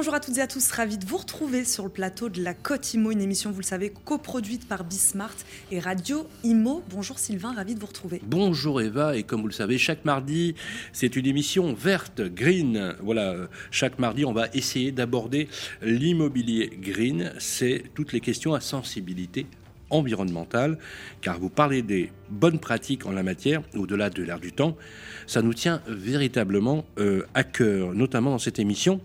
Bonjour à toutes et à tous, ravi de vous retrouver sur le plateau de la Côte Imo, une émission, vous le savez, coproduite par Bismart et Radio Imo. Bonjour Sylvain, ravi de vous retrouver. Bonjour Eva, et comme vous le savez, chaque mardi, c'est une émission verte, green. Voilà, chaque mardi, on va essayer d'aborder l'immobilier green. C'est toutes les questions à sensibilité environnementale, car vous parlez des bonnes pratiques en la matière, au-delà de l'air du temps, ça nous tient véritablement euh, à cœur, notamment dans cette émission.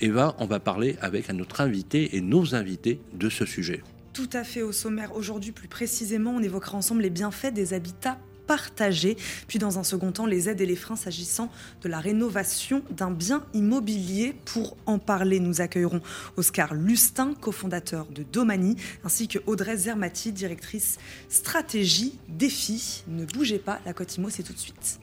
Eva, on va parler avec notre invité et nos invités de ce sujet. Tout à fait au sommaire. Aujourd'hui, plus précisément, on évoquera ensemble les bienfaits des habitats partagés, puis dans un second temps les aides et les freins s'agissant de la rénovation d'un bien immobilier. Pour en parler, nous accueillerons Oscar Lustin, cofondateur de Domani, ainsi que Audrey Zermati, directrice stratégie Défi. Ne bougez pas, la Cotimo, c'est tout de suite.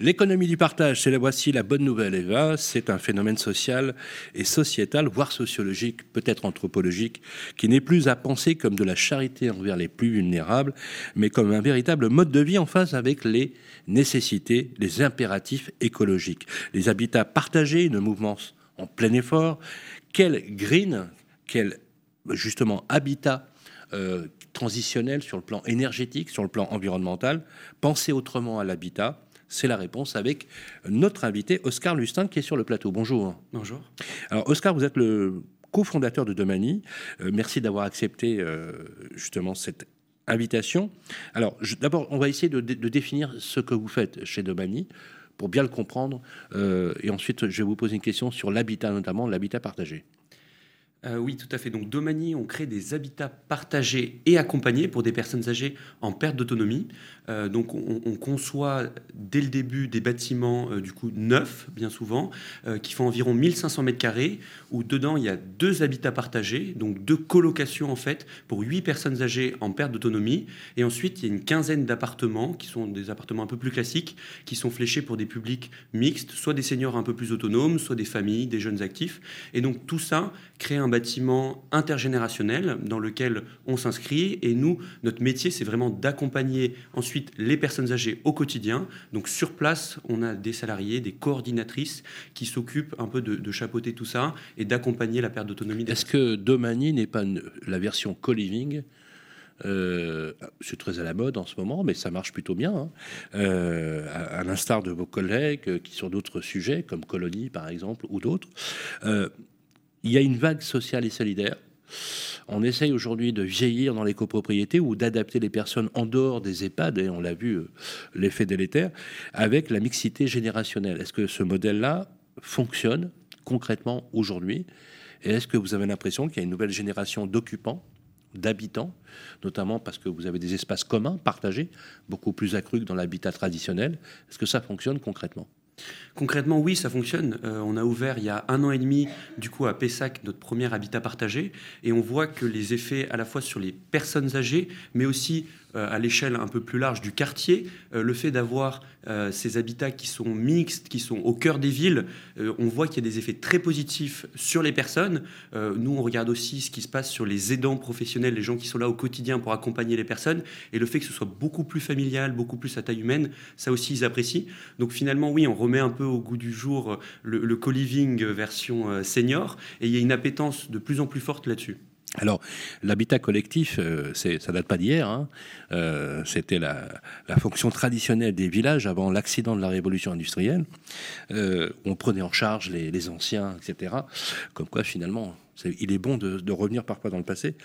L'économie du partage, c'est la voici la bonne nouvelle, Eva. C'est un phénomène social et sociétal, voire sociologique, peut-être anthropologique, qui n'est plus à penser comme de la charité envers les plus vulnérables, mais comme un véritable mode de vie en phase avec les nécessités, les impératifs écologiques. Les habitats partagés, une mouvance en plein effort. Quel green, quel justement habitat euh, transitionnel sur le plan énergétique, sur le plan environnemental, penser autrement à l'habitat c'est la réponse avec notre invité Oscar Lustin qui est sur le plateau. Bonjour. Bonjour. Alors Oscar, vous êtes le cofondateur de Domani. Euh, merci d'avoir accepté euh, justement cette invitation. Alors d'abord, on va essayer de, définir ce que vous faites chez Domani pour bien le comprendre. Euh, et ensuite, je vais vous poser une question sur l'habitat, notamment l'habitat partagé. Euh, oui, tout à fait. Donc, Domani, on crée des habitats partagés et accompagnés pour des personnes âgées en perte d'autonomie. Euh, donc, on, conçoit dès le début des bâtiments, euh, du coup, neufs, bien souvent, qui font environ 1500 mètres carrés, où dedans, il y a deux habitats partagés, donc deux colocations, en fait, pour huit personnes âgées en perte d'autonomie. Et ensuite, il y a une quinzaine d'appartements, qui sont des appartements un peu plus classiques, qui sont fléchés pour des publics mixtes, soit des seniors un peu plus autonomes, soit des familles, des jeunes actifs. Et donc, tout ça crée un bâtiment intergénérationnel dans lequel on s'inscrit. Et nous, notre métier, c'est vraiment d'accompagner ensuite les personnes âgées au quotidien. Donc sur place, on a des salariés, des coordinatrices qui s'occupent un peu de, chapeauter tout ça et d'accompagner la perte d'autonomie. Est-ce que Domani n'est pas la version co-living euh, c'est très à la mode en ce moment, mais ça marche plutôt bien. Hein. Euh, à, l'instar de vos collègues qui sur d'autres sujets, comme Colonie par exemple, ou d'autres. Euh, il y a une vague sociale et solidaire. On essaye aujourd'hui de vieillir dans les copropriétés ou d'adapter les personnes en dehors des EHPAD, et on l'a vu, euh, l'effet délétère, avec la mixité générationnelle. Est-ce que ce modèle-là fonctionne concrètement aujourd'hui? Et est-ce que vous avez l'impression qu'il y a une nouvelle génération d'occupants, d'habitants, notamment parce que vous avez des espaces communs partagés, beaucoup plus accrus que dans l'habitat traditionnel? Est-ce que ça fonctionne concrètement? Concrètement, oui, ça fonctionne. Euh, on a ouvert il y a un an et demi, du coup, à Pessac, notre premier habitat partagé, et on voit que les effets à la fois sur les personnes âgées, mais aussi à l'échelle un peu plus large du quartier, euh, le fait d'avoir euh, ces habitats qui sont mixtes, qui sont au cœur des villes, on voit qu'il y a des effets très positifs sur les personnes. nous, on regarde aussi ce qui se passe sur les aidants professionnels, les gens qui sont là au quotidien pour accompagner les personnes, et le fait que ce soit beaucoup plus familial, beaucoup plus à taille humaine, ça aussi, ils apprécient. Donc finalement, oui, on remet un peu au goût du jour le, le co-living version senior, et il y a une appétence de plus en plus forte là-dessus. Alors, l'habitat collectif, euh, ça date pas d'hier. Hein. Euh, c'était la, fonction traditionnelle des villages avant l'accident de la révolution industrielle. Euh, on prenait en charge les, anciens, etc. Comme quoi, finalement, il est bon de, revenir parfois dans le passé.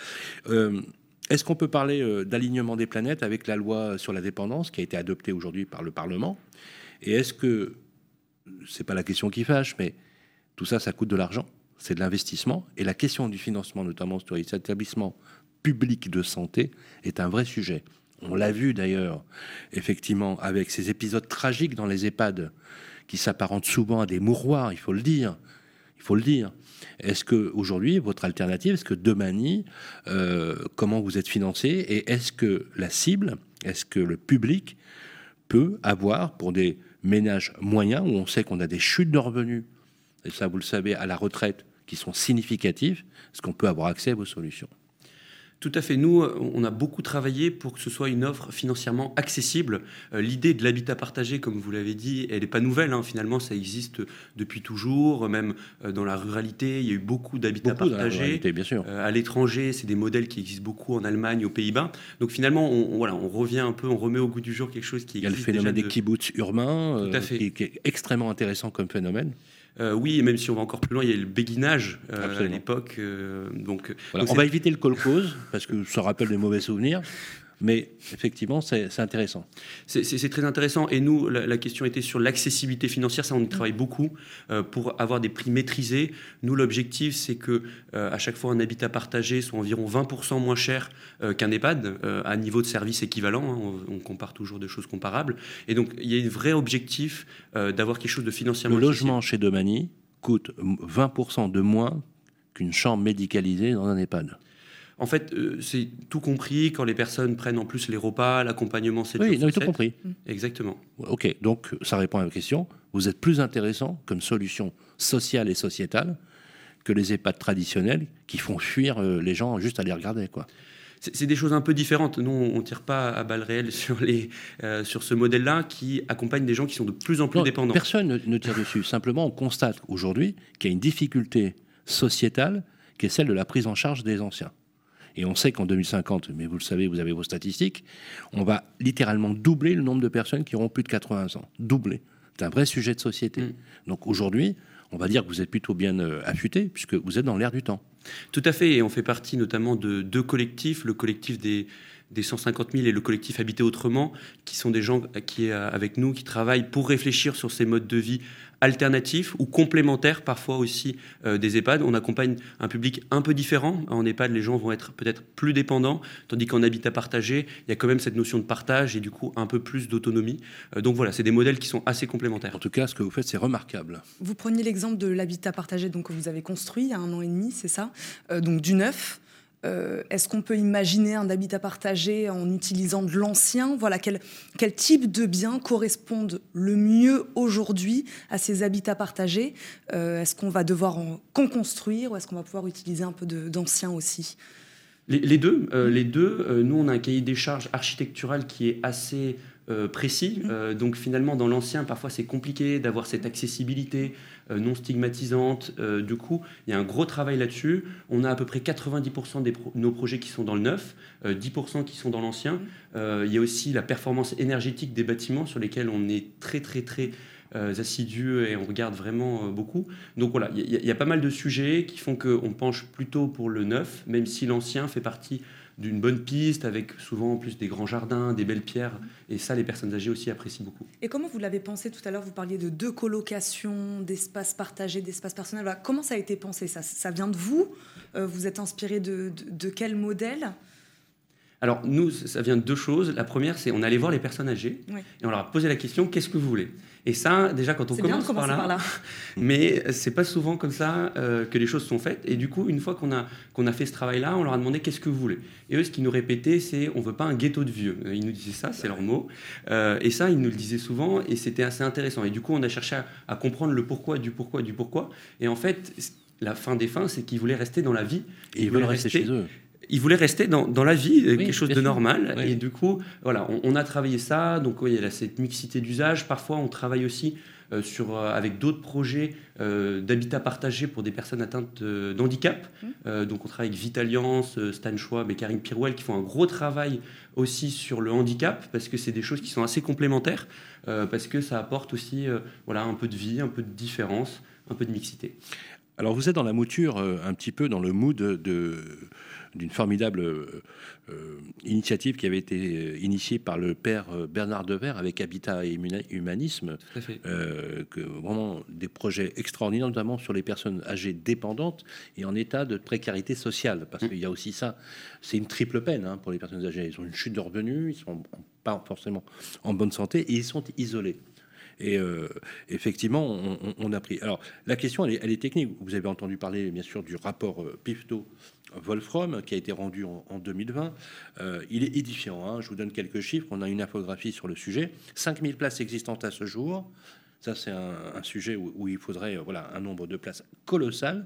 Est-ce qu'on peut parler d'alignement des planètes avec la loi sur la dépendance qui a été adoptée aujourd'hui par le Parlement? Et est-ce que, c'est pas la question qui fâche, mais tout ça, ça coûte de l'argent? C'est de l'investissement. Et la question du financement, notamment sur les établissements publics de santé, est un vrai sujet. On l'a vu d'ailleurs, effectivement, avec ces épisodes tragiques dans les EHPAD, qui s'apparentent souvent à des mouroirs, il faut le dire. Il faut le dire. Est-ce que aujourd'hui, votre alternative, est-ce que Domani, euh, comment vous êtes financé et est-ce que la cible, est-ce que le public peut avoir pour des ménages moyens où on sait qu'on a des chutes de revenus, et ça vous le savez, à la retraite, qui sont significatifs, est-ce qu'on peut avoir accès à vos solutions Tout à fait. Nous, on a beaucoup travaillé pour que ce soit une offre financièrement accessible. Euh, l'idée de l'habitat partagé, comme vous l'avez dit, elle n'est pas nouvelle. Hein. Finalement, ça existe depuis toujours. Même euh, dans la ruralité, il y a eu beaucoup d'habitats partagés. bien sûr. à l'étranger, c'est des modèles qui existent beaucoup en Allemagne, aux Pays-Bas. Donc finalement, on, voilà, on revient un peu, on remet au goût du jour quelque chose qui existe. Il y a le phénomène des kibbutz urbains, qui, qui est extrêmement intéressant comme phénomène. Euh, oui, et même si on va encore plus loin, il y a le béguinage euh, à l'époque. Euh, donc, on va éviter le cause parce que ça rappelle des mauvais souvenirs. Mais effectivement, c'est intéressant. C'est très intéressant. Et nous, la, question était sur l'accessibilité financière. Ça, on y travaille beaucoup euh, pour avoir des prix maîtrisés. Nous, l'objectif, c'est que euh, à chaque fois, un habitat partagé soit environ 20% moins cher euh, qu'un EHPAD à niveau de service équivalent. Hein. on, compare toujours des choses comparables. Et donc, il y a un vrai objectif d'avoir quelque chose de financièrement. Le logement chez Domani coûte 20% de moins qu'une chambre médicalisée dans un EHPAD. En fait, euh, c'est tout compris quand les personnes prennent en plus les repas, l'accompagnement, c'est Oui, non, tout compris. Exactement. Ok, donc ça répond à la question. Vous êtes plus intéressant comme solution sociale et sociétale que les EHPAD traditionnels qui font fuir euh, les gens juste à les regarder, quoi. C'est des choses un peu différentes. Nous, on ne tire pas à balles réelles sur, les, euh, sur ce modèle-là qui accompagne des gens qui sont de plus en plus dépendants. Personne ne, ne tire dessus. Simplement, on constate aujourd'hui qu'il y a une difficulté sociétale qui est celle de la prise en charge des anciens. Et on sait qu'en 2050, mais vous le savez, vous avez vos statistiques, on va littéralement doubler le nombre de personnes qui auront plus de 80 ans. Doubler. C'est un vrai sujet de société. Mm. Donc aujourd'hui, on va dire que vous êtes plutôt bien euh, affûté, puisque vous êtes dans l'air du temps. Tout à fait, et on fait partie notamment de deux collectifs, le collectif des, des 150 000 et le collectif Habiter Autrement, qui sont des gens qui, euh, avec nous, qui travaillent pour réfléchir sur ces modes de vie alternatifs ou complémentaires parfois aussi euh, des EHPAD. On accompagne un public un peu différent. En EHPAD, les gens vont être peut-être plus dépendants, tandis qu'en habitat partagé, il y a quand même cette notion de partage et du coup un peu plus d'autonomie. Euh, donc voilà, c'est des modèles qui sont assez complémentaires. En tout cas, ce que vous faites, c'est remarquable. Vous preniez l'exemple de l'habitat partagé donc, que vous avez construit il y a un an et demi, c'est ça? Donc du neuf. Euh, est-ce qu'on peut imaginer un habitat partagé en utilisant de l'ancien? Voilà, quel, quel, type de biens correspondent le mieux aujourd'hui à ces habitats partagés? Euh, Est-ce qu'on va devoir en construire ou est-ce qu'on va pouvoir utiliser un peu d'ancien aussi? Les, deux. Euh, les deux. nous, on a un cahier des charges architectural qui est assez précis. Mmh. donc finalement, dans l'ancien, parfois c'est compliqué d'avoir cette accessibilité, euh, non stigmatisante. Euh, du coup, il y a un gros travail là-dessus. On a à peu près 90% de nos projets qui sont dans le neuf, 10% euh, qui sont dans l'ancien. il y a aussi la performance énergétique des bâtiments sur lesquels on est très très très assidu et on regarde vraiment beaucoup. Donc voilà, il y, a pas mal de sujets qui font qu'on penche plutôt pour le neuf, même si l'ancien fait partie d'une bonne piste avec souvent en plus des grands jardins, des belles pierres. Et ça, les personnes âgées aussi apprécient beaucoup. Et comment vous l'avez pensé tout à l'heure? Vous parliez de deux colocations, d'espaces partagés, d'espaces personnels. comment ça a été pensé? Ça, ça vient de vous? Euh, Vous êtes inspiré de, de quel modèle? Alors nous, ça vient de deux choses. La première, c'est on allait voir les personnes âgées et on leur a posé la question qu'est-ce que vous voulez? Et ça, déjà quand on commence par là, par là, mais c'est pas souvent comme ça euh, que les choses sont faites. Et du coup, une fois qu'on a qu'on a fait ce travail-là, on leur a demandé qu'est-ce que vous voulez. Et eux, ce qu'ils nous répétaient, c'est on veut pas un ghetto de vieux. Ils nous disaient ça, c'est leur mot. Euh, et ça, ils nous le disaient souvent et c'était assez intéressant. Et du coup, on a cherché à, comprendre le pourquoi du pourquoi du pourquoi. Et en fait la fin des fins, c'est qu'ils voulaient rester dans la vie. Et ils, veulent rester, chez eux il voulait rester dans, dans la vie, quelque chose de normal. Et du coup, voilà, on, a travaillé ça. Donc, il y a cette mixité d'usage. Parfois, on travaille aussi euh, sur, euh, avec d'autres projets euh, d'habitat partagé pour des personnes atteintes d'handicap. Mmh. donc, on travaille avec Vitaliance, Stan Schwab et Karine Pirouel qui font un gros travail aussi sur le handicap parce que c'est des choses qui sont assez complémentaires, parce que ça apporte aussi voilà, un peu de vie, un peu de différence, un peu de mixité. Alors, vous êtes dans la mouture, un petit peu dans le mood de d'une formidable euh, euh, initiative qui avait été euh, initiée par le père Bernard Devers avec Habitat et Humanisme. que vraiment des projets extraordinaires, notamment sur les personnes âgées dépendantes et en état de précarité sociale. Parce qu'il y a aussi ça, c'est une triple peine hein, pour les personnes âgées. Ils ont une chute de revenus, ils sont pas forcément en bonne santé et ils sont isolés. Et effectivement, on, a pris. Alors, la question, elle est, elle est, technique. Vous avez entendu parler, bien sûr, du rapport PIFTO Wolfram, qui a été rendu en, 2020. Euh, il est édifiant. Hein. Je vous donne quelques chiffres. On a une infographie sur le sujet. 5000 places existantes à ce jour. Ça, c'est un, sujet où, il faudrait voilà, un nombre de places colossal.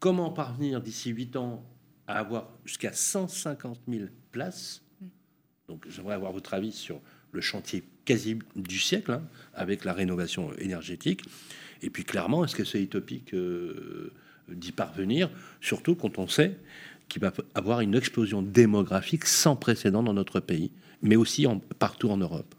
Comment parvenir d'ici 8 ans à avoir jusqu'à 150 000 places? Mm. Donc j'aimerais avoir votre avis sur le chantier quasi du siècle, hein, avec la rénovation énergétique. Et puis clairement, est-ce que c'est utopique euh, d'y parvenir, surtout quand on sait qu'il va avoir une explosion démographique sans précédent dans notre pays, mais aussi en, partout en Europe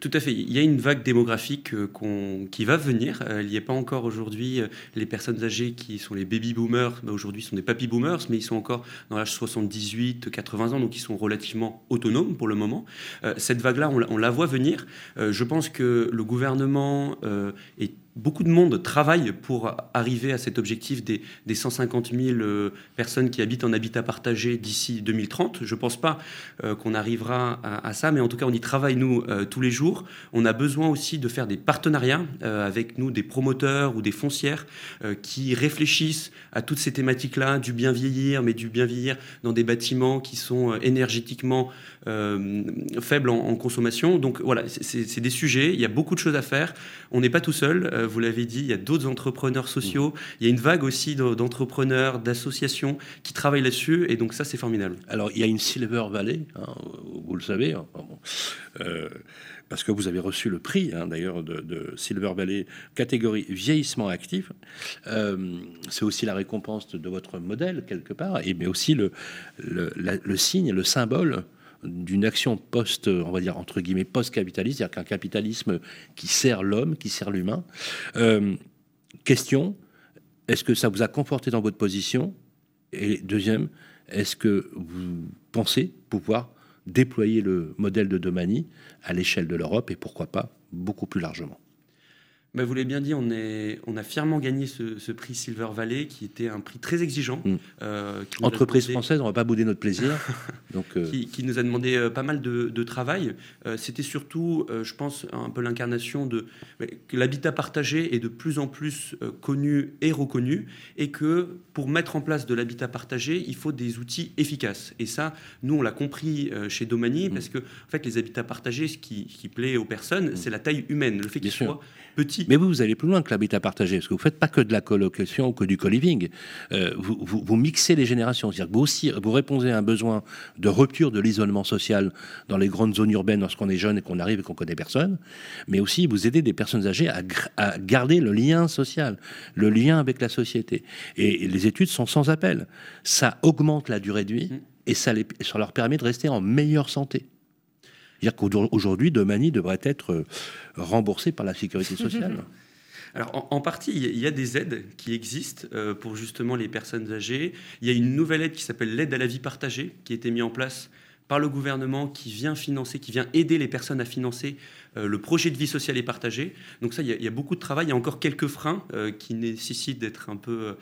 tout à fait. Il y a une vague démographique euh, qui va venir. Euh, il n'y a pas encore aujourd'hui les personnes âgées qui sont les baby boomers. Bah, aujourd'hui, sont des papy boomers, mais ils sont encore dans l'âge 78, 80 ans, donc ils sont relativement autonomes pour le moment. cette vague-là, on, la voit venir. je pense que le gouvernement est beaucoup de monde travaille pour arriver à cet objectif des, 150 000 euh, personnes qui habitent en habitat partagé d'ici 2030. Je ne pense pas euh, qu'on arrivera à, ça, mais en tout cas, on y travaille, nous, euh, tous les jours. On a besoin aussi de faire des partenariats avec nous, des promoteurs ou des foncières qui réfléchissent à toutes ces thématiques-là, du bien vieillir, mais du bien vieillir dans des bâtiments qui sont énergétiquement faibles en, en, consommation. Donc voilà, c'est des sujets, il y a beaucoup de choses à faire. On n'est pas tout seul vous l'avez dit, il y a d'autres entrepreneurs sociaux, il y a une vague aussi d'entrepreneurs, d'associations qui travaillent là-dessus, et donc ça, c'est formidable. Alors, il y a une Silver Valley, hein, vous le savez, hein, euh, parce que vous avez reçu le prix, hein, d'ailleurs, de, Silver Valley, catégorie vieillissement actif. Euh, c'est aussi la récompense de, votre modèle, quelque part, et, mais aussi le, le, le signe, le symbole d'une action post, on va dire entre guillemets post-capitaliste, c'est-à-dire qu'un capitalisme qui sert l'homme, qui sert l'humain. Euh, question est-ce que ça vous a conforté dans votre position? Et deuxième, est-ce que vous pensez pouvoir déployer le modèle de Domani à l'échelle de l'Europe et pourquoi pas beaucoup plus largement? Bah, vous l'avez bien dit, on, est, on a fièrement gagné ce, prix Silver Valley, qui était un prix très exigeant. Mm. Euh, Entreprise française, on va pas bouder notre plaisir. donc, euh, qui, nous a demandé euh, pas mal de, travail. C'était surtout, je pense, un peu l'incarnation de que l'habitat partagé est de plus en plus connu et reconnu, et que pour mettre en place de l'habitat partagé, il faut des outils efficaces. Et ça, nous, on l'a compris chez Domani, mm. parce que en fait, les habitats partagés, ce qui, plaît aux personnes, mm. c'est la taille humaine, le fait qu'ils soient mais vous, vous allez plus loin que l'habitat partagé, parce que vous ne faites pas que de la colocation ou que du co-living. Euh, vous, vous, mixez les générations. C'est-à-dire que vous aussi, vous répondez à un besoin de rupture de l'isolement social dans les grandes zones urbaines lorsqu'on est jeune et qu'on arrive et qu'on connaît personne. Mais aussi, vous aidez des personnes âgées à, garder le lien social, le lien avec la société. Et les études sont sans appel. Ça augmente la durée de vie mmh. et ça, les, ça leur permet de rester en meilleure santé. C'est-à-dire qu'aujourd'hui, Domani devrait être euh, remboursé par la sécurité sociale. Alors, en, partie, il y a des aides qui existent euh, pour justement les personnes âgées. Il y a une nouvelle aide qui s'appelle l'aide à la vie partagée, qui a été mise en place par le gouvernement, qui vient financer, qui vient aider les personnes à financer euh, le projet de vie sociale et partagée. Donc ça, il y, a, beaucoup de travail. Il y a encore quelques freins qui nécessitent d'être un peu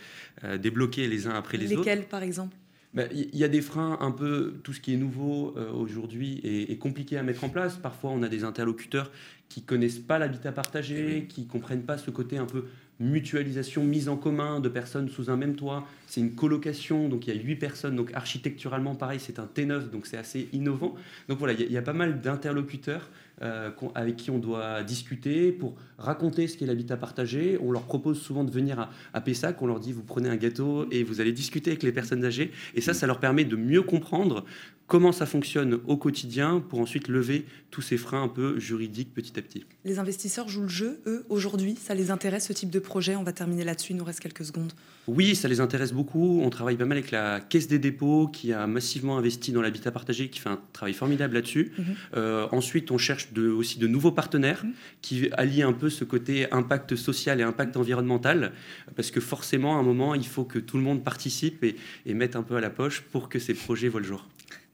débloqués les uns après les autres. Lesquels, par exemple? Il y a des freins un peu, tout ce qui est nouveau euh, aujourd'hui est, compliqué à mettre en place. Parfois, on a des interlocuteurs qui connaissent pas l'habitat partagé, qui comprennent pas ce côté un peu mutualisation, mise en commun de personnes sous un même toit. C'est une colocation, donc il y a huit personnes. Donc architecturalement, pareil, c'est un T9, donc c'est assez innovant. Donc voilà, il y, a pas mal d'interlocuteurs euh, avec qui on doit discuter pour raconter ce qu'est l'habitat partagé. On leur propose souvent de venir à, à, Pessac, on leur dit vous prenez un gâteau et vous allez discuter avec les personnes âgées. Et ça, ça leur permet de mieux comprendre comment ça fonctionne au quotidien pour ensuite lever tous ces freins un peu juridiques petit à petit. Les investisseurs jouent le jeu, eux, aujourd'hui Ça les intéresse ce type de projet? On va terminer là-dessus, il nous reste quelques secondes. Oui, ça les intéresse beaucoup. On travaille pas mal avec la Caisse des dépôts qui a massivement investi dans l'habitat partagé, qui fait un travail formidable là-dessus. Mhm. Euh, ensuite, on cherche aussi de nouveaux partenaires mhm. qui allient un peu ce côté impact social et impact environnemental, parce que forcément, à un moment, il faut que tout le monde participe et, et mette un peu à la poche pour que ces projets voient le jour.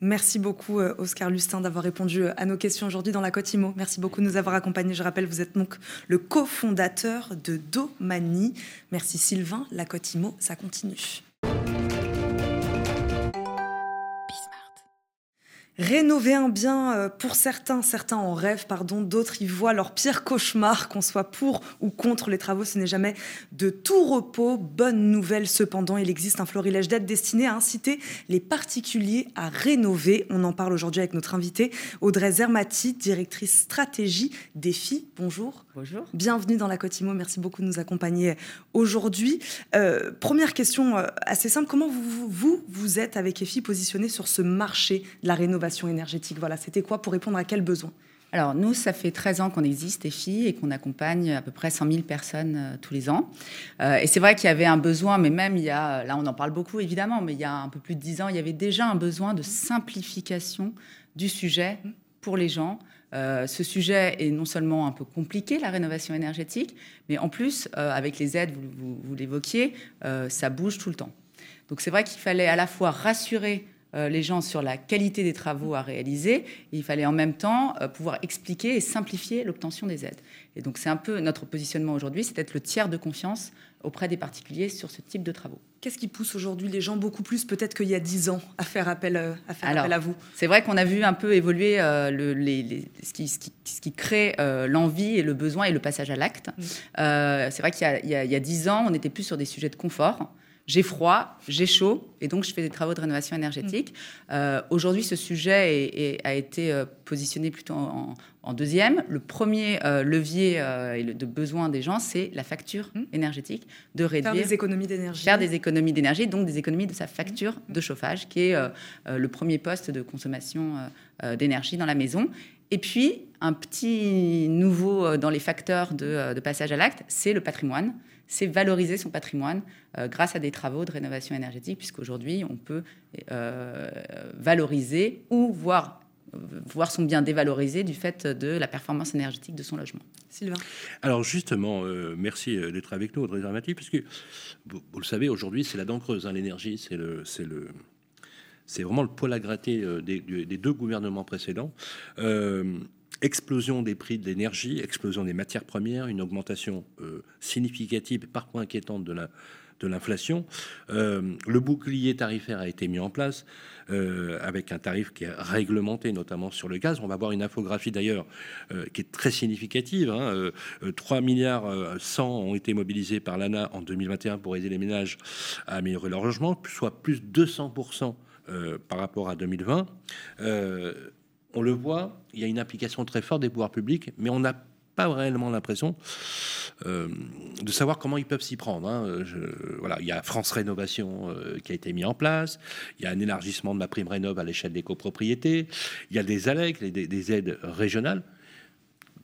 Merci beaucoup, euh, Oscar Lustin, d'avoir répondu euh, à nos questions aujourd'hui dans la Côte Imo. Merci beaucoup de nous avoir accompagnés. Je rappelle, vous êtes donc le cofondateur de Domani. Merci Sylvain. La Côte Imo, ça continue. Rénover un bien, euh, pour certains, certains en rêvent, pardon, d'autres y voient leur pire cauchemar, qu'on soit pour ou contre les travaux, ce n'est jamais de tout repos. Bonne nouvelle cependant, il existe un florilège d'aide destiné à inciter les particuliers à rénover. On en parle aujourd'hui avec notre invitée Audrey Zermati, directrice stratégie Défi. Bonjour. Bonjour. Bienvenue dans la Cotimo. Merci beaucoup de nous accompagner aujourd'hui. Euh, première question euh, assez simple. Comment vous, vous, vous êtes avec EFI positionné sur ce marché de la rénovation énergétique? Voilà, c'était quoi pour répondre à quel besoin? Alors nous, ça fait 13 ans qu'on existe, EFI, et qu'on accompagne à peu près 100 000 personnes euh, tous les ans. et c'est vrai qu'il y avait un besoin, mais même il y a, là on en parle beaucoup évidemment, mais il y a un peu plus de 10 ans, il y avait déjà un besoin de simplification du sujet pour les gens, euh, ce sujet est non seulement un peu compliqué, la rénovation énergétique, mais en plus, euh, avec les aides, vous, l'évoquiez, euh, ça bouge tout le temps. Donc c'est vrai qu'il fallait à la fois rassurer les gens sur la qualité des travaux à réaliser, et il fallait en même temps pouvoir expliquer et simplifier l'obtention des aides. Et donc c'est un peu notre positionnement aujourd'hui, c'est d'être le tiers de confiance auprès des particuliers sur ce type de travaux. Qu'est-ce qui pousse aujourd'hui les gens beaucoup plus, peut-être qu'il y a dix ans, à faire appel, euh, à, faire appel à vous? C'est vrai qu'on a vu un peu évoluer euh, le, les, ce, qui, ce, qui, crée euh, l'envie et le besoin et le passage à l'acte. C'est vrai qu'il y, y, a dix ans, on était plus sur des sujets de confort j'ai froid, j'ai chaud, et donc je fais des travaux de rénovation énergétique. Mm. Aujourd'hui, ce sujet a été positionné plutôt en, en deuxième, le premier euh, levier euh, de besoin des gens, c'est la facture mmh. énergétique, de réduire. Faire des économies d'énergie. Faire des économies d'énergie, donc des économies de sa facture mmh. de chauffage, qui est euh, le premier poste de consommation d'énergie dans la maison. Et puis, un petit nouveau dans les facteurs de, passage à l'acte, c'est le patrimoine. C'est valoriser son patrimoine grâce à des travaux de rénovation énergétique, puisqu'aujourd'hui, on peut valoriser ou voir voir son bien dévalorisé du fait de la performance énergétique de son logement. Sylvain Alors justement, euh, merci euh, d'être avec nous, Audrey Dramati, puisque vous, vous le savez, aujourd'hui, c'est la dent creuse, hein, l'énergie, c'est le, c'est le, c'est vraiment le poil à gratter euh, des, des, deux gouvernements précédents. Explosion des prix de l'énergie, explosion des matières premières, une augmentation significative, parfois inquiétante de la de l'inflation. Euh, le bouclier tarifaire a été mis en place euh, avec un tarif qui est réglementé, notamment sur le gaz. On va voir une infographie d'ailleurs euh, qui est très significative. 3 hein. milliards 100 ont été mobilisés par l'ANA en 2021 pour aider les ménages à améliorer leur logement, soit plus de 200% par rapport à 2020. On le voit, il y a une application très forte des pouvoirs publics, mais on n'a pas réellement l'impression euh, de savoir comment ils peuvent s'y prendre. Hein. voilà, il y a France Rénovation euh, qui a été mis en place, il y a un élargissement de la prime rénov à l'échelle des copropriétés, il y a des ALEC, des, aides régionales.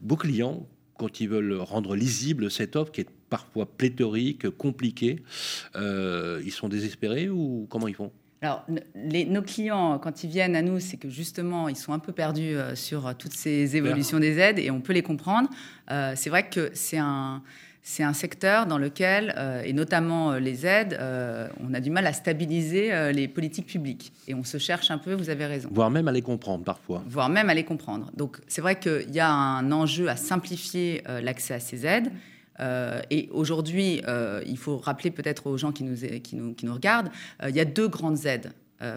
Beaucoup clients, quand ils veulent rendre lisible cette offre qui est parfois pléthorique, compliquée, euh, ils sont désespérés ou comment ils font? Alors, nos clients, quand ils viennent à nous, c'est que justement, ils sont un peu perdus euh, sur euh, toutes ces évolutions des aides et on peut les comprendre. Euh, c'est vrai que c'est un, c'est un secteur dans lequel, et notamment les aides, on a du mal à stabiliser les politiques publiques. Et on se cherche un peu, vous avez raison. Voire même à les comprendre parfois. Voire même à les comprendre. Donc c'est vrai qu'il y a un enjeu à simplifier l'accès à ces aides. Euh, et aujourd'hui, euh, il faut rappeler peut-être aux gens qui nous, qui nous, qui nous regardent, euh, il y a deux grandes aides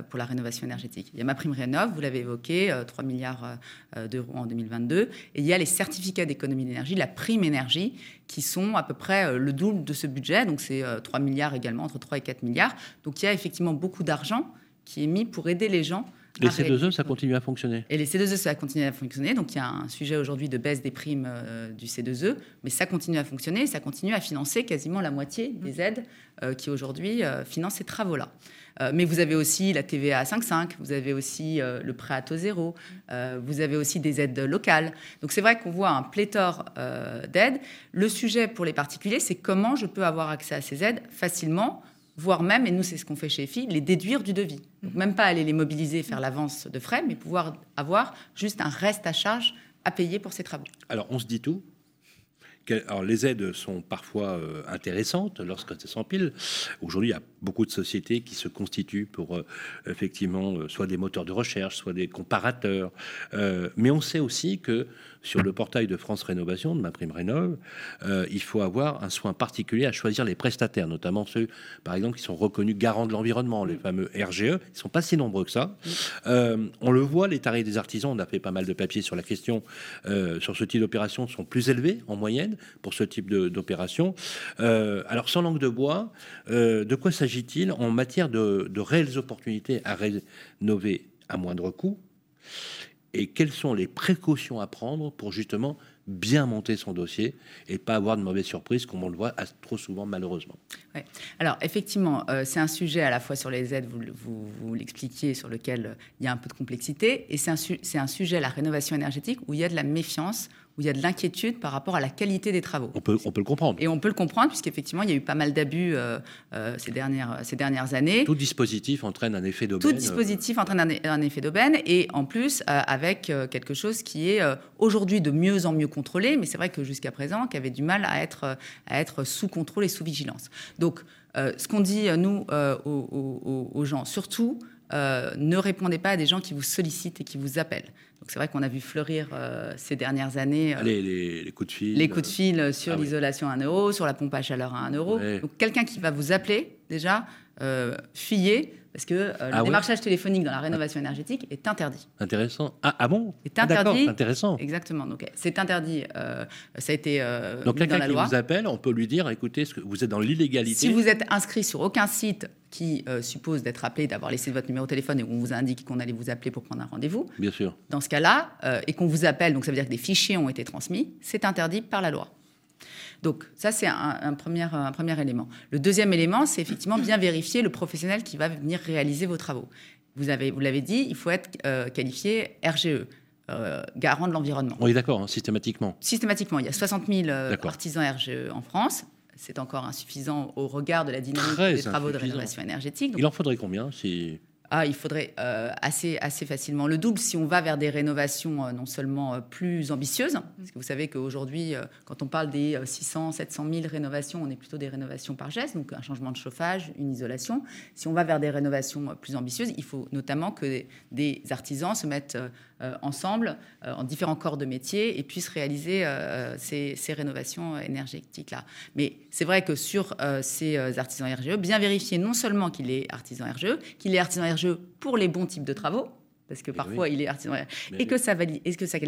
pour la rénovation énergétique. Il y a ma prime rénov, vous l'avez évoqué, 3 milliards d'euros en 2022. Et il y a les certificats d'économie d'énergie, la prime énergie, qui sont à peu près le double de ce budget. Donc c'est 3 milliards également, entre 3 et 4 milliards. Donc il y a effectivement beaucoup d'argent qui est mis pour aider les gens les C2E, ça continue à fonctionner. Et les C2E, ça continue à fonctionner. Donc il y a un sujet aujourd'hui de baisse des primes euh, du C2E, mais ça continue à fonctionner. Ça continue à financer quasiment la moitié des aides euh, qui aujourd'hui euh, financent ces travaux-là. mais vous avez aussi la TVA à 5,5, vous avez aussi le prêt à taux zéro, vous avez aussi des aides locales. Donc c'est vrai qu'on voit un pléthore d'aides. Le sujet pour les particuliers, c'est comment je peux avoir accès à ces aides facilement voire même, et nous c'est ce qu'on fait chez EFI, les déduire du devis. Donc même pas aller les mobiliser faire l'avance de frais, mais pouvoir avoir juste un reste à charge à payer pour ces travaux. Alors on se dit tout, alors, les aides sont parfois euh, intéressantes lorsque ça s'empile. Aujourd'hui, il y a beaucoup de sociétés qui se constituent pour euh, effectivement euh, soit des moteurs de recherche, soit des comparateurs. mais on sait aussi que sur le portail de France Rénovation, de ma prime rénov, euh, il faut avoir un soin particulier à choisir les prestataires, notamment ceux, par exemple, qui sont reconnus garants de l'environnement, les fameux RGE. Ils ne sont pas si nombreux que ça. Euh, on le voit, les tarifs des artisans, on a fait pas mal de papiers sur la question, euh, sur ce type d'opération, sont plus élevés en moyenne pour ce type d'opération. alors, sans langue de bois, de quoi s'agit-il en matière de, réelles opportunités à rénover à moindre coût et quelles sont les précautions à prendre pour justement bien monter son dossier et pas avoir de mauvaises surprises comme on le voit trop souvent malheureusement. Ouais. Alors effectivement, euh, c'est un sujet à la fois sur les aides, vous, vous, vous l'expliquiez, sur lequel euh, il y a un peu de complexité, et c'est un, un sujet, la rénovation énergétique, où il y a de la méfiance où il y a de l'inquiétude par rapport à la qualité des travaux. On peut, on peut le comprendre. Et on peut le comprendre, puisqu'effectivement, il y a eu pas mal d'abus euh, euh, ces, dernières, ces dernières années. Tout dispositif entraîne un effet d'aubaine. Tout dispositif entraîne un, un effet d'aubaine, et en plus, euh, avec quelque chose qui est aujourd'hui de mieux en mieux contrôlé, mais c'est vrai que jusqu'à présent, qui avait du mal à être, à être sous contrôle et sous vigilance. Donc, ce qu'on dit, nous, aux, aux, aux, gens, surtout, ne répondez pas à des gens qui vous sollicitent et qui vous appellent. Donc c'est vrai qu'on a vu fleurir euh, ces dernières années euh, les, les, les, coups de fil, les coups de fil sur ah, l'isolation à 1 euro, sur la pompe à chaleur à 1 euro. Ouais. Donc quelqu'un qui va vous appeler déjà, euh, fuyez parce que euh, le ah démarchage ouais. téléphonique dans la rénovation énergétique est interdit. Intéressant. Ah, ah bon Est interdit. Intéressant. Exactement. Donc c'est interdit. Euh, ça a été euh, Donc quelqu'un qui loi. vous appelle, on peut lui dire, écoutez, vous êtes dans l'illégalité. Si vous êtes inscrit sur aucun site qui euh, suppose d'être appelé, d'avoir laissé votre numéro de téléphone et où on vous indique qu'on allait vous appeler pour prendre un rendez-vous. Bien sûr. Dans ce cas-là, et qu'on vous appelle, donc ça veut dire que des fichiers ont été transmis, c'est interdit par la loi. Donc ça, c'est un, un, premier, un premier élément. Le deuxième élément, c'est effectivement bien vérifier le professionnel qui va venir réaliser vos travaux. Vous l'avez vous dit, il faut être euh, qualifié RGE. Euh, garant de l'environnement. Oui, d'accord, hein, systématiquement. Systématiquement. Il y a 60 000 euh, artisans RGE en France. C'est encore insuffisant au regard de la dynamique Très des travaux de rénovation énergétique. Donc, il en faudrait combien si ah, il faudrait euh, assez, assez facilement le double si on va vers des rénovations euh, non seulement euh, plus ambitieuses, parce que vous savez qu'aujourd'hui, quand on parle des 600, 700 000 rénovations, on est plutôt des rénovations par geste, donc un changement de chauffage, une isolation. Si on va vers des rénovations plus ambitieuses, il faut notamment que des, artisans se mettent ensemble en différents corps de métier et puissent réaliser ces, ces, rénovations énergétiques-là. Mais c'est vrai que sur ces artisans RGE, bien vérifier non seulement qu'il est artisan RGE, qu'il est artisan RGE pour les bons types de travaux, parce que parfois oui. il est artisan, Mais et, oui. que sa que sa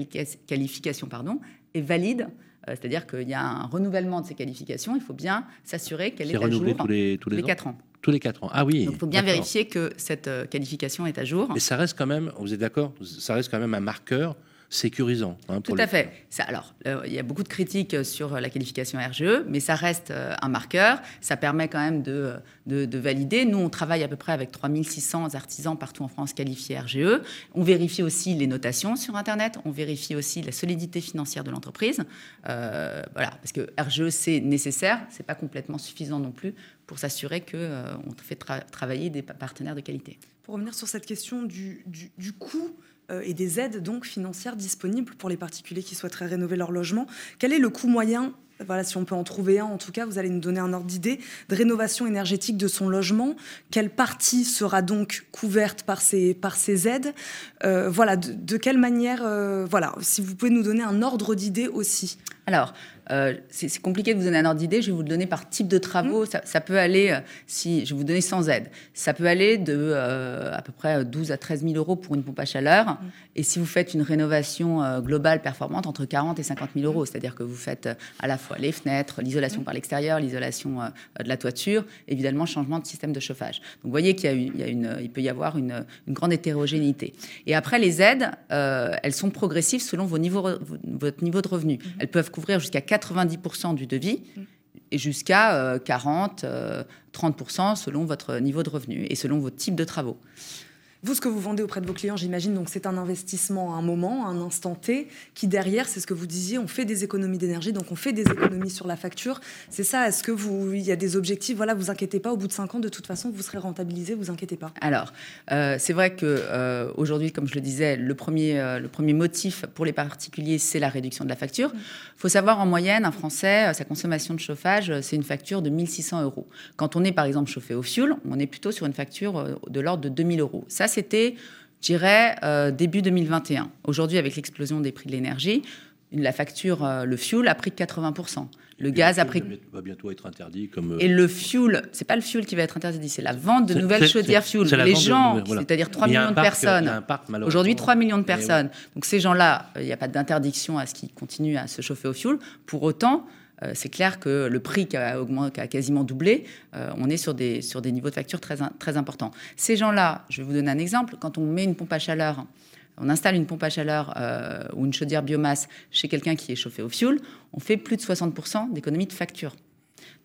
qualification pardon, est valide. Euh, C'est-à-dire qu'il y a un renouvellement de ses qualifications. Il faut bien s'assurer qu'elle est, est à jour tous les, tous les, les 4 ans. Tous les 4 ans. Ah oui. Donc il faut bien vérifier que cette euh, qualification est à jour. Mais ça reste quand même, vous êtes d'accord Ça reste quand même un marqueur sécurisant. Hein, Tout à fait. Ça, alors, euh, il y a beaucoup de critiques sur la qualification RGE, mais ça reste euh, un marqueur. Ça permet quand même de, de, de, valider. Nous, on travaille à peu près avec 3600 artisans partout en France qualifiés RGE. On vérifie aussi les notations sur Internet. On vérifie aussi la solidité financière de l'entreprise. Euh, voilà, parce que RGE, c'est nécessaire. C'est pas complètement suffisant non plus pour s'assurer qu'on euh, fait tra travailler des partenaires de qualité. Pour revenir sur cette question du, du, du coût euh, et des aides donc financières disponibles pour les particuliers qui souhaiteraient rénover leur logement. Quel est le coût moyen voilà, si on peut en trouver un, en tout cas, vous allez nous donner un ordre d'idée de rénovation énergétique de son logement. Quelle partie sera donc couverte par ces, par ces aides? Euh, Voilà, de, de, quelle manière euh, Voilà, si vous pouvez nous donner un ordre d'idée aussi. Alors, euh, c'est compliqué de vous donner un ordre d'idée. Je vais vous le donner par type de travaux. Mmh. Ça, ça, peut aller, euh, si je vais vous donner sans aide, ça peut aller de euh, à peu près 12 à 13 000 euros pour une pompe à chaleur. Mmh. Et si vous faites une rénovation globale performante, entre 40 et 50 000 euros. C'est-à-dire que vous faites à la fois les fenêtres, l'isolation mmh. par l'extérieur, l'isolation de la toiture, évidemment, changement de système de chauffage. Donc vous voyez qu'il y, y, a une, il peut y avoir une, une grande hétérogénéité. Et après, les aides, elles sont progressives selon vos niveaux, votre niveau de revenu. Elles peuvent couvrir jusqu'à 90% du devis et jusqu'à euh, 40, euh, 30% selon votre niveau de revenu et selon votre type de travaux. Vous, ce que vous vendez auprès de vos clients, j'imagine, donc c'est un investissement à un moment, à un instant T, qui derrière, c'est ce que vous disiez, on fait des économies d'énergie, donc on fait des économies sur la facture. C'est ça, est-ce que vous, il y a des objectifs Voilà, vous inquiétez pas, au bout de 5 ans, de toute façon, vous serez rentabilisé, vous inquiétez pas. Alors, euh, c'est vrai que euh, aujourd'hui, comme je le disais, le premier, euh, le premier motif pour les particuliers, c'est la réduction de la facture. Il mmh. faut savoir, en moyenne, un Français, sa consommation de chauffage, c'est une facture de 1600 euros. Quand on est, par exemple, chauffé au fioul, on est plutôt sur une facture de l'ordre de 2000 euros. Ça, c'était, je dirais, euh, début 2021. Aujourd'hui, avec l'explosion des prix de l'énergie, la facture, euh, le fuel a pris 80%. Le gaz a pris. va bientôt être interdit comme. Euh, Et le fuel, c'est pas le fuel qui va être interdit, c'est la vente de nouvelles chaudières fuel. Les gens, voilà. c'est-à-dire 3 millions de personnes. Aujourd'hui, 3 millions de personnes. Donc ces gens-là, il n'y a pas d'interdiction à ce qu'ils continuent à se chauffer au fuel. Pour autant, euh, c'est clair que le prix qui a, augmenté, qui a quasiment doublé, euh, on est sur des, sur des niveaux de facture très, très importants. Ces gens-là, je vais vous donner un exemple, quand on met une pompe à chaleur on installe une pompe à chaleur euh, ou une chaudière biomasse chez quelqu'un qui est chauffé au fioul, on fait plus de 60% d'économie de facture.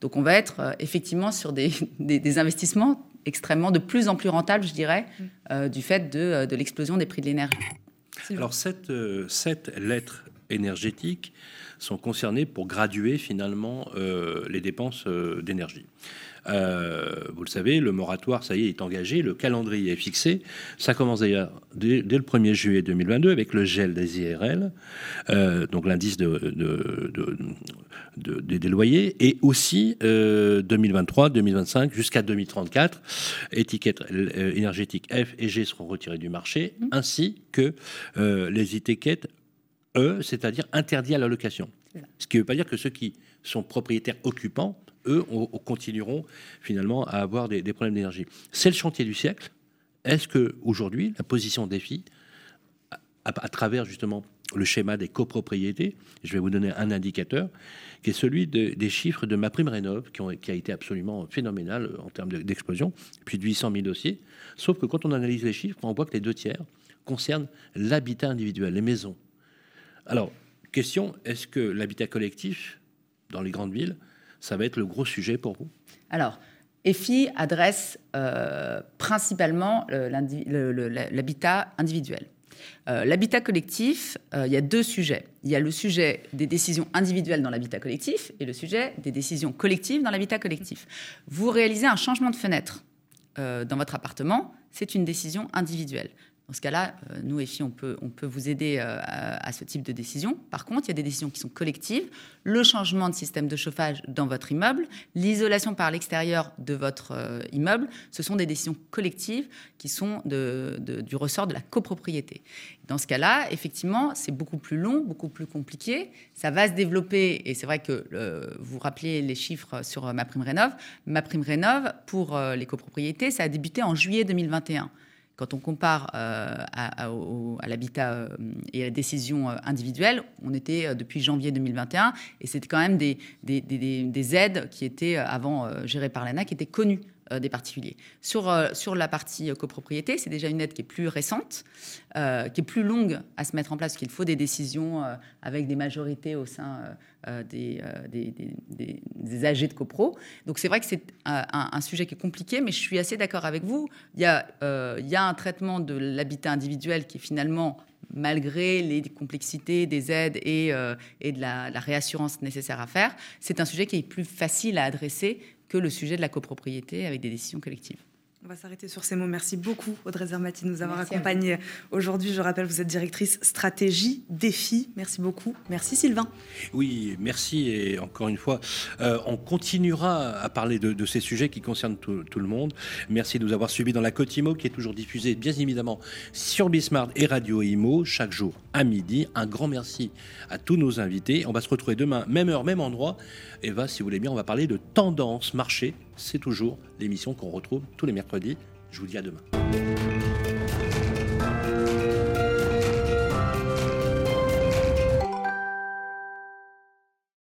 Donc on va être euh, effectivement sur des, investissements extrêmement de plus en plus rentables, je dirais, mm. euh, du fait de, l'explosion des prix de l'énergie. Alors cette, cette lettre énergétique sont concernés pour graduer finalement euh, les dépenses euh, d'énergie. Euh, vous le savez, le moratoire, ça y est, est engagé, le calendrier est fixé. Ça commence d'ailleurs dès, le 1er juillet 2022 avec le gel des IRL, donc l'indice de, des loyers, et aussi 2023, 2025 jusqu'à 2034. Étiquettes énergétiques F et G seront retirées du marché, mmh. ainsi que les étiquettes E, c'est-à-dire interdit à la location. Ce qui ne veut pas dire que ceux qui sont propriétaires occupants, eux, continueront finalement à avoir des, problèmes d'énergie. C'est le chantier du siècle. Est-ce que aujourd'hui, la position des filles, à, travers justement le schéma des copropriétés, je vais vous donner un indicateur, qui est celui des chiffres de ma prime rénov, qui, qui, a été absolument phénoménal en termes d'explosion, plus de 800 000 dossiers. Sauf que quand on analyse les chiffres, on voit que les deux tiers concernent l'habitat individuel, les maisons. Alors, question, est-ce que l'habitat collectif dans les grandes villes, ça va être le gros sujet pour vous? Alors, EFI adresse euh, principalement l'habitat individuel. Euh, l'habitat collectif, euh, il y a deux sujets. Il y a le sujet des décisions individuelles dans l'habitat collectif et le sujet des décisions collectives dans l'habitat collectif. Vous réalisez un changement de fenêtre dans votre appartement, c'est une décision individuelle. Dans ce cas-là, euh, nous, EFI, on peut, on peut vous aider euh, à, ce type de décision. Par contre, il y a des décisions qui sont collectives. Le changement de système de chauffage dans votre immeuble, l'isolation par l'extérieur de votre euh, immeuble, ce sont des décisions collectives qui sont du ressort de la copropriété. Dans ce cas-là, effectivement, c'est beaucoup plus long, beaucoup plus compliqué. Ça va se développer, et c'est vrai que vous rappelez les chiffres sur ma prime rénov. Ma prime rénov, pour les copropriétés, ça a débuté en juillet 2021. Quand on compare euh, à, l'habitat euh, et à la décision euh, individuelle, on était depuis janvier 2021 et c'était quand même des, des, aides qui étaient avant gérées par l'ANA qui étaient connues des particuliers. Sur, euh, sur la partie euh, copropriété, c'est déjà une aide qui est plus récente, qui est plus longue à se mettre en place, parce qu'il faut des décisions avec des majorités au sein des, des, des, des, AG de copro. Donc c'est vrai que c'est un, sujet qui est compliqué, mais je suis assez d'accord avec vous. Il y, a, il y a un traitement de l'habitat individuel qui est finalement malgré les complexités des aides et, et de la, réassurance nécessaire à faire, c'est un sujet qui est plus facile à adresser que le sujet de la copropriété avec des décisions collectives. On va s'arrêter sur ces mots. Merci beaucoup, Audrey Zermati, de nous avoir accompagnés aujourd'hui. Je rappelle, vous êtes directrice stratégie, défi. Merci beaucoup. Merci, Sylvain. Oui, merci. Et encore une fois, euh, on continuera à parler de, ces sujets qui concernent tout, le monde. Merci de nous avoir suivis dans la Côte Imo, qui est toujours diffusée, bien évidemment, sur Bismart et Radio Imo, chaque jour à midi. Un grand merci à tous nos invités. On va se retrouver demain, même heure, même endroit. Eva, si vous voulez bien, on va parler de tendance marché. C'est toujours l'émission qu'on retrouve tous les mercredis. Je vous dis à demain.